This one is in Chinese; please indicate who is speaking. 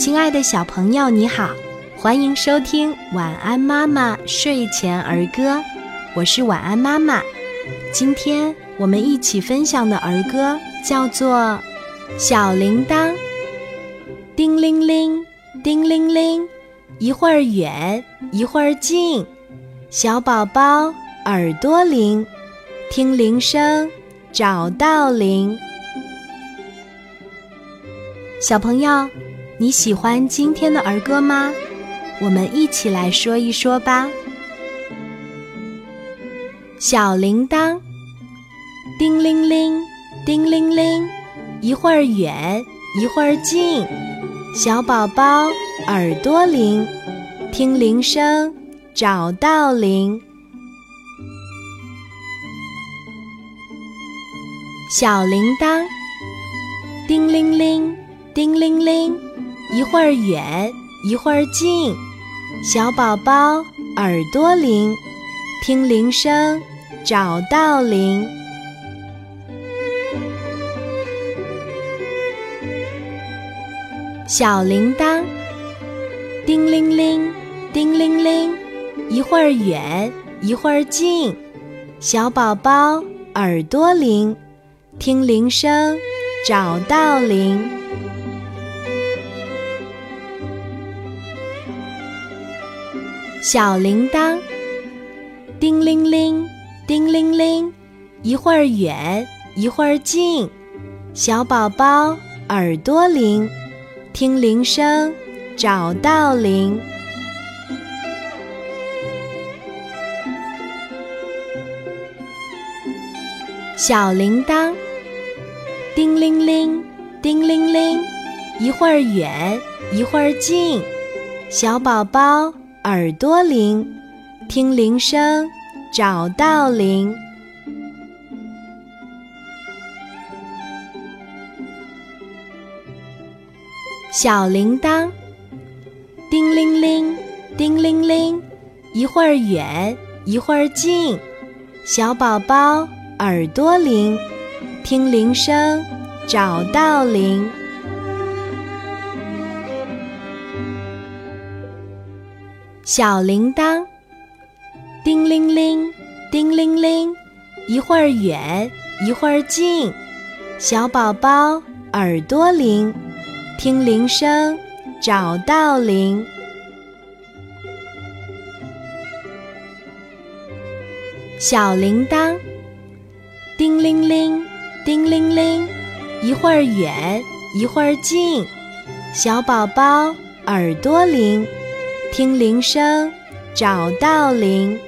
Speaker 1: 亲爱的小朋友，你好，欢迎收听《晚安妈妈睡前儿歌》，我是晚安妈妈。今天我们一起分享的儿歌叫做《小铃铛》。叮铃铃，叮铃铃，一会儿远，一会儿近，小宝宝耳朵灵，听铃声找到铃。小朋友，你喜欢今天的儿歌吗？我们一起来说一说吧。小铃铛，叮铃铃，叮铃铃，一会儿远，一会儿近，小宝宝耳朵灵，听铃声找到铃。小铃铛，叮铃铃。叮铃铃，一会儿远，一会儿近，小宝宝耳朵灵，听铃声找到铃。小铃铛，叮铃铃，叮铃铃，一会儿远，一会儿近，小宝宝耳朵灵，听铃声找到铃。小铃铛，叮铃铃，叮铃铃，一会儿远，一会儿近，小宝宝耳朵灵，听铃声找到铃。小铃铛，叮铃铃，叮铃铃，一会儿远，一会儿近，小宝宝。耳朵灵，听铃声找到铃。小铃铛，叮铃铃，叮铃铃，一会儿远，一会儿近，小宝宝耳朵灵，听铃声找到铃。小铃铛，叮铃铃，叮铃铃，一会儿远，一会儿近，小宝宝耳朵灵，听铃声找到铃。小铃铛，叮铃铃，叮铃铃，一会儿远，一会儿近，小宝宝耳朵灵。听铃声，找到铃。